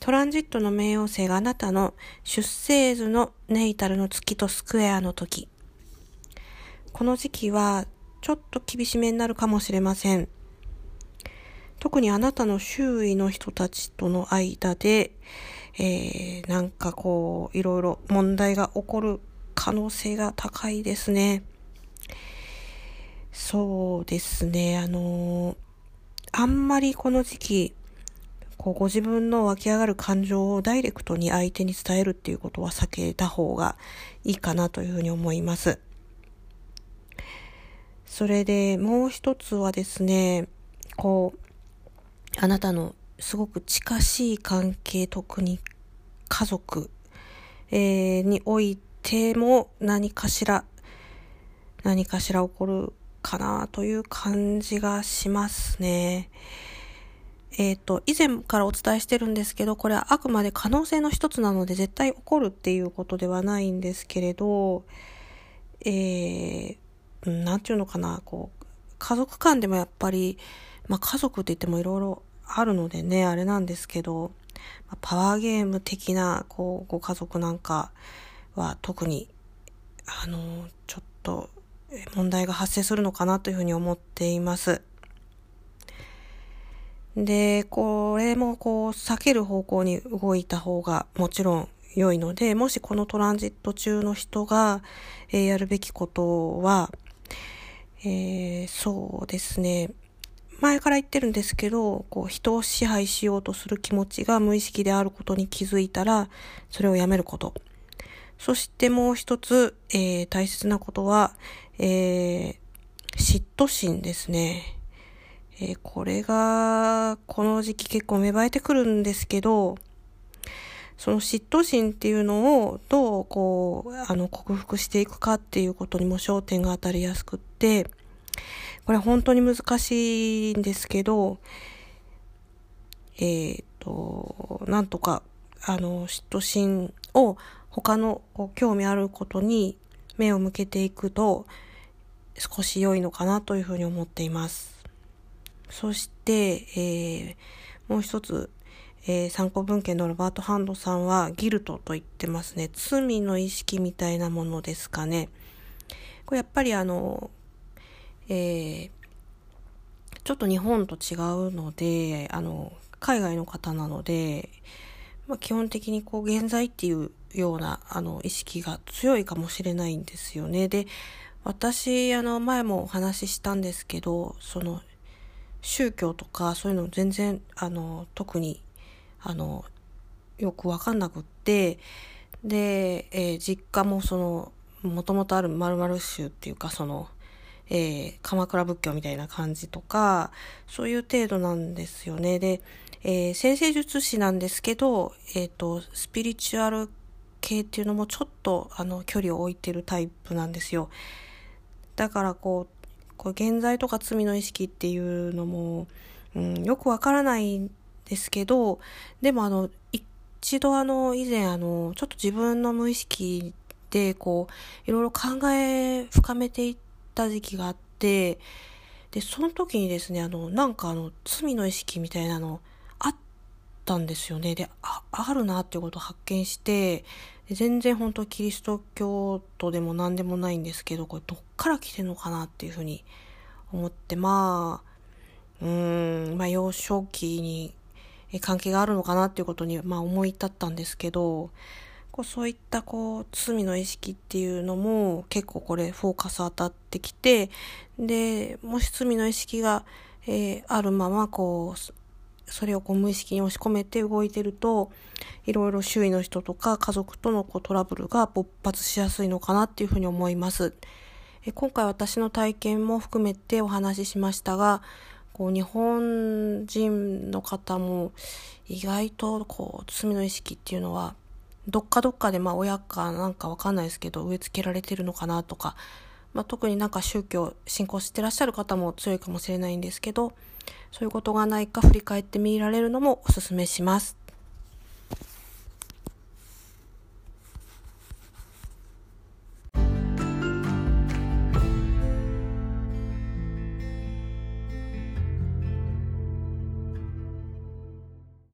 トランジットの冥王星があなたの出生図のネイタルの月とスクエアの時。この時期はちょっと厳しめになるかもしれません。特にあなたの周囲の人たちとの間で、えー、なんかこう、いろいろ問題が起こる可能性が高いですね。そうですね、あのー、あんまりこの時期、こうご自分の湧き上がる感情をダイレクトに相手に伝えるっていうことは避けた方がいいかなというふうに思います。それでもう一つはですね、こう、あなたのすごく近しい関係、特に家族、えー、においても何かしら、何かしら起こるかなという感じがしますね。えっ、ー、と、以前からお伝えしてるんですけど、これはあくまで可能性の一つなので絶対起こるっていうことではないんですけれど、えー、なんていうのかな、こう、家族間でもやっぱり、まあ家族って言ってもいろいろあるのでね、あれなんですけど、パワーゲーム的な、こう、ご家族なんかは特に、あの、ちょっと問題が発生するのかなというふうに思っています。で、これもこう避ける方向に動いた方がもちろん良いので、もしこのトランジット中の人が、えー、やるべきことは、えー、そうですね。前から言ってるんですけど、こう人を支配しようとする気持ちが無意識であることに気づいたら、それをやめること。そしてもう一つ、えー、大切なことは、えー、嫉妬心ですね。えー、これが、この時期結構芽生えてくるんですけど、その嫉妬心っていうのをどうこう、あの、克服していくかっていうことにも焦点が当たりやすくって、これ本当に難しいんですけど、えっ、と、なんとか、あの、嫉妬心を他の興味あることに目を向けていくと少し良いのかなというふうに思っています。そして、えー、もう一つ、えー、参考文献のロバート・ハンドさんはギルトと言ってますね。罪の意識みたいなものですかね。これやっぱりあの、えー、ちょっと日本と違うので、あの、海外の方なので、まあ、基本的にこう、現在っていうような、あの、意識が強いかもしれないんですよね。で、私、あの、前もお話ししたんですけど、その、宗教とかそういうの全然、あの、特に、あの、よくわかんなくって、で、えー、実家もその、もともとある〇〇宗っていうか、その、えー、鎌倉仏教みたいな感じとか、そういう程度なんですよね。で、えー、先生術師なんですけど、えっ、ー、と、スピリチュアル系っていうのもちょっと、あの、距離を置いてるタイプなんですよ。だからこう、こう現在とか罪の意識っていうのも、うん、よくわからないんですけど、でもあの、一度あの、以前あの、ちょっと自分の無意識で、こう、いろいろ考え深めていった時期があって、で、その時にですね、あの、なんかあの、罪の意識みたいなのあったんですよね。で、あ、あるなっていうことを発見して、全然本当キリスト教徒でも何でもないんですけど、これどっから来てんのかなっていうふうに思って、まあ、うん、まあ幼少期に関係があるのかなっていうことに、まあ思い立ったんですけど、こうそういったこう罪の意識っていうのも結構これフォーカス当たってきて、で、もし罪の意識が、えー、あるままこう、それをこう無意識に押し込めて動いてると、いろいろ周囲の人とか家族とのこうトラブルが勃発しやすいのかなっていうふうに思います。え今回私の体験も含めてお話ししましたが、こう日本人の方も意外とこう罪の意識っていうのはどっかどっかでまあ親かなんかわかんないですけど植え付けられてるのかなとか、まあ、特になんか宗教信仰してらっしゃる方も強いかもしれないんですけどそういうことがないか振り返ってみられるのもおすすめします。